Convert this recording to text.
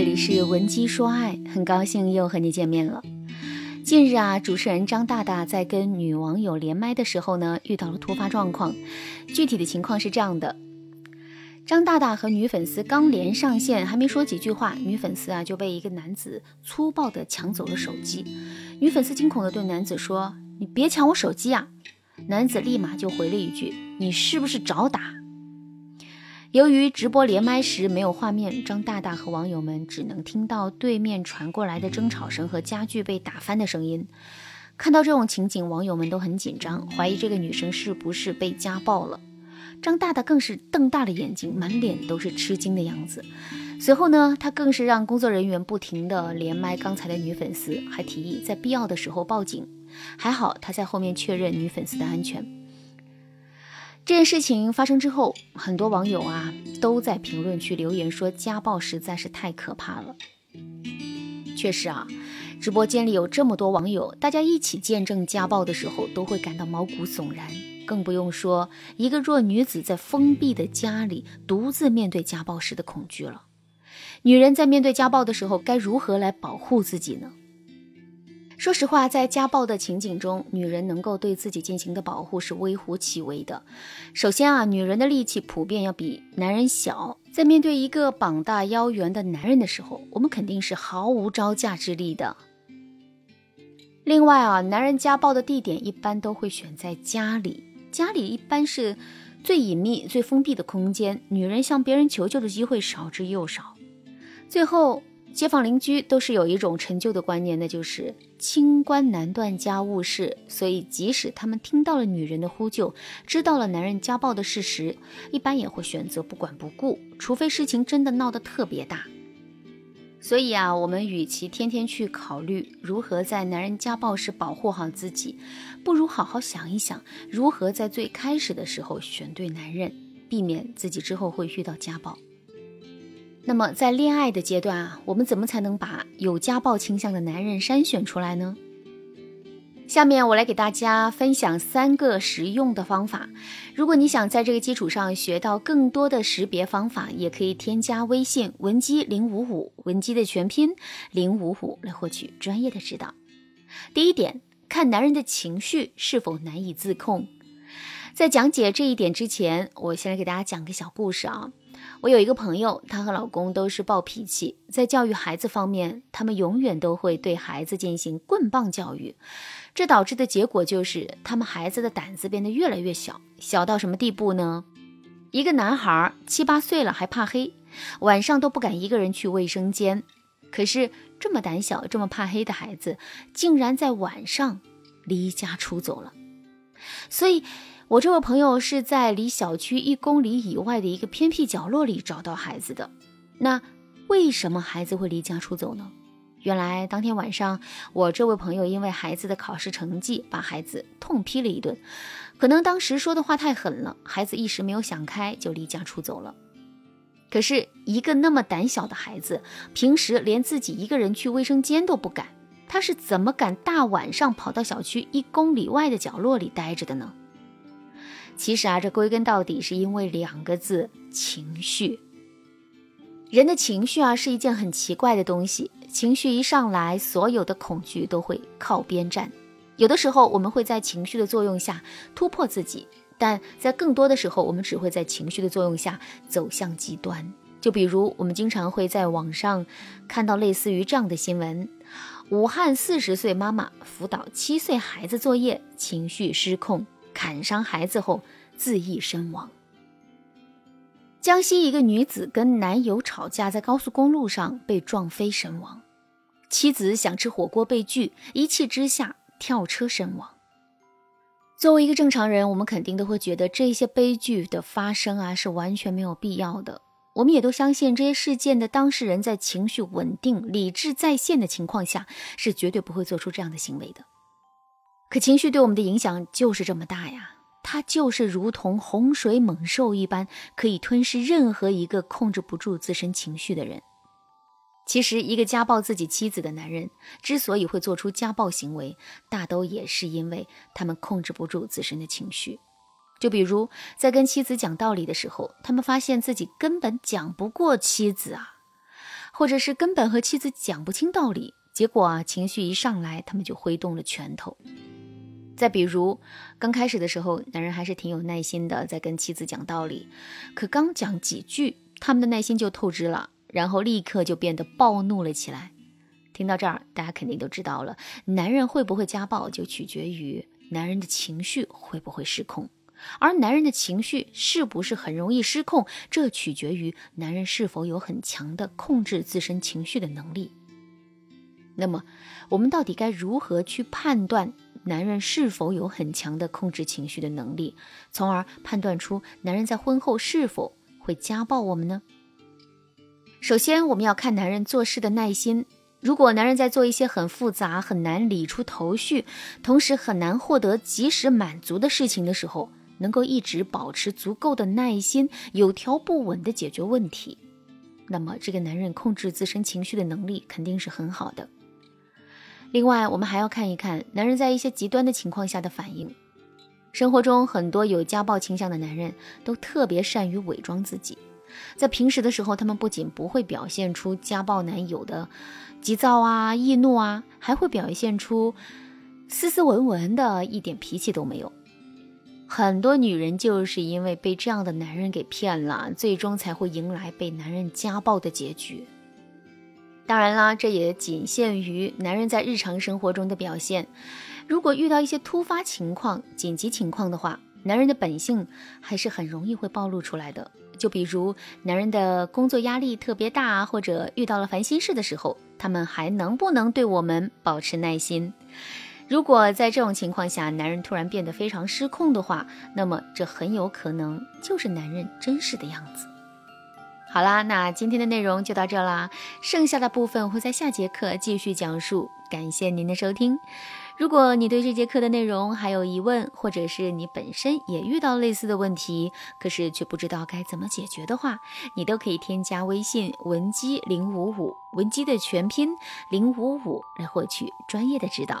这里是文姬说爱，很高兴又和你见面了。近日啊，主持人张大大在跟女网友连麦的时候呢，遇到了突发状况。具体的情况是这样的：张大大和女粉丝刚连上线，还没说几句话，女粉丝啊就被一个男子粗暴的抢走了手机。女粉丝惊恐的对男子说：“你别抢我手机啊！”男子立马就回了一句：“你是不是找打？”由于直播连麦时没有画面，张大大和网友们只能听到对面传过来的争吵声和家具被打翻的声音。看到这种情景，网友们都很紧张，怀疑这个女生是不是被家暴了。张大大更是瞪大了眼睛，满脸都是吃惊的样子。随后呢，他更是让工作人员不停地连麦刚才的女粉丝，还提议在必要的时候报警。还好他在后面确认女粉丝的安全。这件事情发生之后，很多网友啊都在评论区留言说家暴实在是太可怕了。确实啊，直播间里有这么多网友，大家一起见证家暴的时候，都会感到毛骨悚然。更不用说一个弱女子在封闭的家里独自面对家暴时的恐惧了。女人在面对家暴的时候，该如何来保护自己呢？说实话，在家暴的情景中，女人能够对自己进行的保护是微乎其微的。首先啊，女人的力气普遍要比男人小，在面对一个膀大腰圆的男人的时候，我们肯定是毫无招架之力的。另外啊，男人家暴的地点一般都会选在家里，家里一般是最隐秘、最封闭的空间，女人向别人求救的机会少之又少。最后。街坊邻居都是有一种陈旧的观念，那就是清官难断家务事。所以，即使他们听到了女人的呼救，知道了男人家暴的事实，一般也会选择不管不顾，除非事情真的闹得特别大。所以啊，我们与其天天去考虑如何在男人家暴时保护好自己，不如好好想一想，如何在最开始的时候选对男人，避免自己之后会遇到家暴。那么，在恋爱的阶段啊，我们怎么才能把有家暴倾向的男人筛选出来呢？下面我来给大家分享三个实用的方法。如果你想在这个基础上学到更多的识别方法，也可以添加微信文姬零五五，文姬的全拼零五五来获取专业的指导。第一点，看男人的情绪是否难以自控。在讲解这一点之前，我先来给大家讲个小故事啊。我有一个朋友，她和老公都是暴脾气，在教育孩子方面，他们永远都会对孩子进行棍棒教育，这导致的结果就是他们孩子的胆子变得越来越小，小到什么地步呢？一个男孩七八岁了还怕黑，晚上都不敢一个人去卫生间。可是这么胆小、这么怕黑的孩子，竟然在晚上离家出走了，所以。我这位朋友是在离小区一公里以外的一个偏僻角落里找到孩子的。那为什么孩子会离家出走呢？原来当天晚上，我这位朋友因为孩子的考试成绩，把孩子痛批了一顿。可能当时说的话太狠了，孩子一时没有想开，就离家出走了。可是，一个那么胆小的孩子，平时连自己一个人去卫生间都不敢，他是怎么敢大晚上跑到小区一公里外的角落里待着的呢？其实啊，这归根到底是因为两个字：情绪。人的情绪啊，是一件很奇怪的东西。情绪一上来，所有的恐惧都会靠边站。有的时候，我们会在情绪的作用下突破自己；但在更多的时候，我们只会在情绪的作用下走向极端。就比如，我们经常会在网上看到类似于这样的新闻：武汉四十岁妈妈辅导七岁孩子作业，情绪失控。砍伤孩子后自缢身亡。江西一个女子跟男友吵架，在高速公路上被撞飞身亡。妻子想吃火锅被拒，一气之下跳车身亡。作为一个正常人，我们肯定都会觉得这些悲剧的发生啊是完全没有必要的。我们也都相信这些事件的当事人在情绪稳定、理智在线的情况下，是绝对不会做出这样的行为的。可情绪对我们的影响就是这么大呀，它就是如同洪水猛兽一般，可以吞噬任何一个控制不住自身情绪的人。其实，一个家暴自己妻子的男人之所以会做出家暴行为，大都也是因为他们控制不住自身的情绪。就比如在跟妻子讲道理的时候，他们发现自己根本讲不过妻子啊。或者是根本和妻子讲不清道理，结果啊情绪一上来，他们就挥动了拳头。再比如，刚开始的时候，男人还是挺有耐心的，在跟妻子讲道理，可刚讲几句，他们的耐心就透支了，然后立刻就变得暴怒了起来。听到这儿，大家肯定都知道了，男人会不会家暴，就取决于男人的情绪会不会失控，而男人的情绪是不是很容易失控，这取决于男人是否有很强的控制自身情绪的能力。那么，我们到底该如何去判断？男人是否有很强的控制情绪的能力，从而判断出男人在婚后是否会家暴我们呢？首先，我们要看男人做事的耐心。如果男人在做一些很复杂、很难理出头绪，同时很难获得及时满足的事情的时候，能够一直保持足够的耐心，有条不紊地解决问题，那么这个男人控制自身情绪的能力肯定是很好的。另外，我们还要看一看男人在一些极端的情况下的反应。生活中很多有家暴倾向的男人都特别善于伪装自己，在平时的时候，他们不仅不会表现出家暴男友的急躁啊、易怒啊，还会表现出斯斯文文的，一点脾气都没有。很多女人就是因为被这样的男人给骗了，最终才会迎来被男人家暴的结局。当然啦，这也仅限于男人在日常生活中的表现。如果遇到一些突发情况、紧急情况的话，男人的本性还是很容易会暴露出来的。就比如男人的工作压力特别大，或者遇到了烦心事的时候，他们还能不能对我们保持耐心？如果在这种情况下，男人突然变得非常失控的话，那么这很有可能就是男人真实的样子。好啦，那今天的内容就到这啦，剩下的部分会在下节课继续讲述。感谢您的收听。如果你对这节课的内容还有疑问，或者是你本身也遇到类似的问题，可是却不知道该怎么解决的话，你都可以添加微信文姬零五五，文姬的全拼零五五，来获取专业的指导。